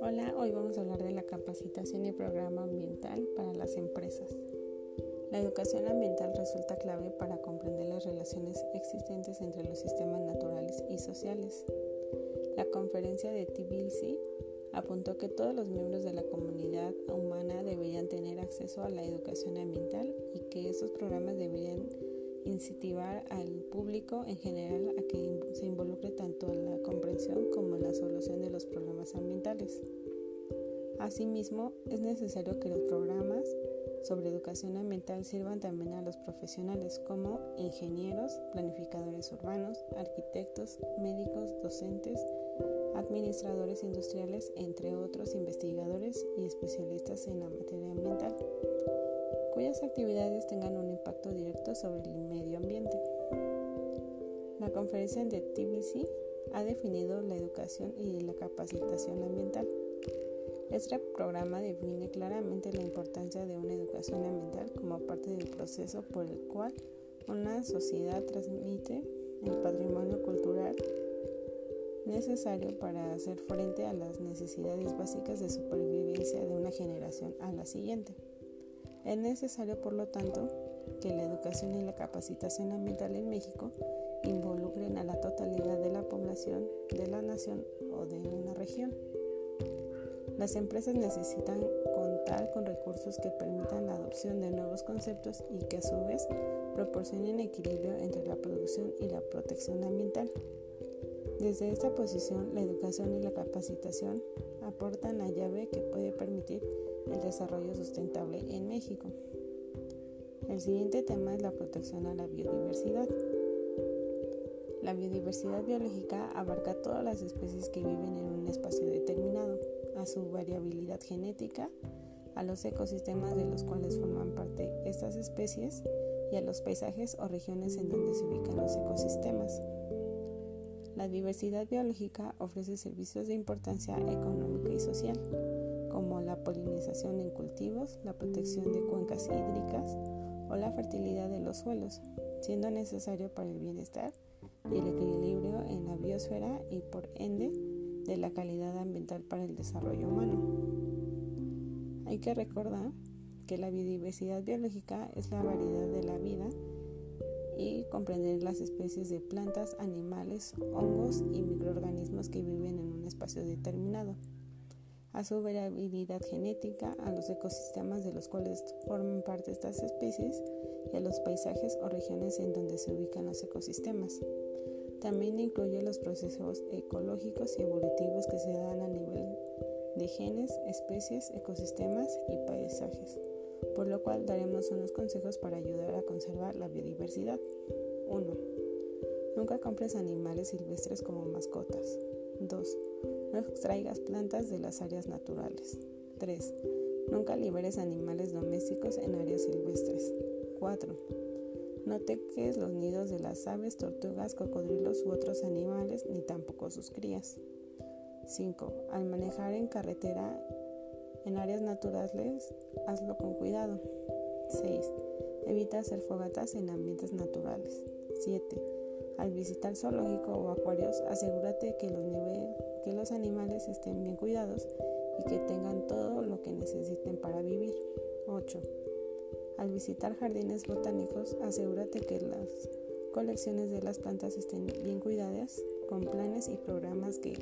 Hola, hoy vamos a hablar de la capacitación y programa ambiental para las empresas. La educación ambiental resulta clave para comprender las relaciones existentes entre los sistemas naturales y sociales. La conferencia de Tbilisi apuntó que todos los miembros de la comunidad humana deberían tener acceso a la educación ambiental y que esos programas deberían incentivar al público en general a que se involucre tanto en la comprensión como en la solución de los problemas ambientales. Asimismo, es necesario que los programas sobre educación ambiental sirvan también a los profesionales como ingenieros, planificadores urbanos, arquitectos, médicos, docentes, administradores industriales, entre otros investigadores y especialistas en la materia ambiental cuyas actividades tengan un impacto directo sobre el medio ambiente. La conferencia de TBC ha definido la educación y la capacitación ambiental. Este programa define claramente la importancia de una educación ambiental como parte del proceso por el cual una sociedad transmite el patrimonio cultural necesario para hacer frente a las necesidades básicas de supervivencia de una generación a la siguiente. Es necesario, por lo tanto, que la educación y la capacitación ambiental en México involucren a la totalidad de la población de la nación o de una región. Las empresas necesitan contar con recursos que permitan la adopción de nuevos conceptos y que a su vez proporcionen equilibrio entre la producción y la protección ambiental. Desde esta posición, la educación y la capacitación aportan la llave que puede desarrollo sustentable en México. El siguiente tema es la protección a la biodiversidad. La biodiversidad biológica abarca todas las especies que viven en un espacio determinado, a su variabilidad genética, a los ecosistemas de los cuales forman parte estas especies y a los paisajes o regiones en donde se ubican los ecosistemas. La diversidad biológica ofrece servicios de importancia económica y social como la polinización en cultivos, la protección de cuencas hídricas o la fertilidad de los suelos, siendo necesario para el bienestar y el equilibrio en la biosfera y por ende de la calidad ambiental para el desarrollo humano. Hay que recordar que la biodiversidad biológica es la variedad de la vida y comprender las especies de plantas, animales, hongos y microorganismos que viven en un espacio determinado a su variabilidad genética, a los ecosistemas de los cuales forman parte estas especies y a los paisajes o regiones en donde se ubican los ecosistemas. También incluye los procesos ecológicos y evolutivos que se dan a nivel de genes, especies, ecosistemas y paisajes, por lo cual daremos unos consejos para ayudar a conservar la biodiversidad. 1. Nunca compres animales silvestres como mascotas. 2. No extraigas plantas de las áreas naturales. 3. Nunca liberes animales domésticos en áreas silvestres. 4. No teques los nidos de las aves, tortugas, cocodrilos u otros animales, ni tampoco sus crías. 5. Al manejar en carretera en áreas naturales, hazlo con cuidado. 6. Evita hacer fogatas en ambientes naturales. 7. Al visitar zoológico o acuarios, asegúrate que los que los animales estén bien cuidados y que tengan todo lo que necesiten para vivir. 8. Al visitar jardines botánicos, asegúrate que las colecciones de las plantas estén bien cuidadas con planes y programas que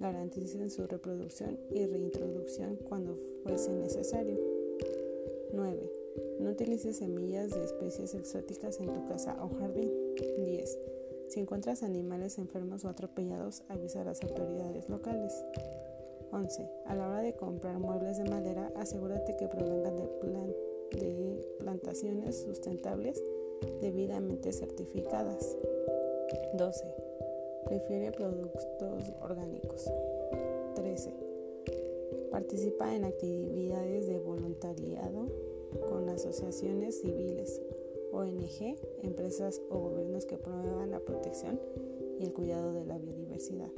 garanticen su reproducción y reintroducción cuando fuese necesario. 9. No utilices semillas de especies exóticas en tu casa o jardín. 10. Si encuentras animales enfermos o atropellados, avisa a las autoridades locales. 11. A la hora de comprar muebles de madera, asegúrate que provengan de, de plantaciones sustentables debidamente certificadas. 12. Prefiere productos orgánicos. 13. Participa en actividades de voluntariado con asociaciones civiles ONG, empresas o gobiernos que promuevan la protección y el cuidado de la biodiversidad.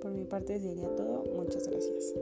Por mi parte sería todo. Muchas gracias.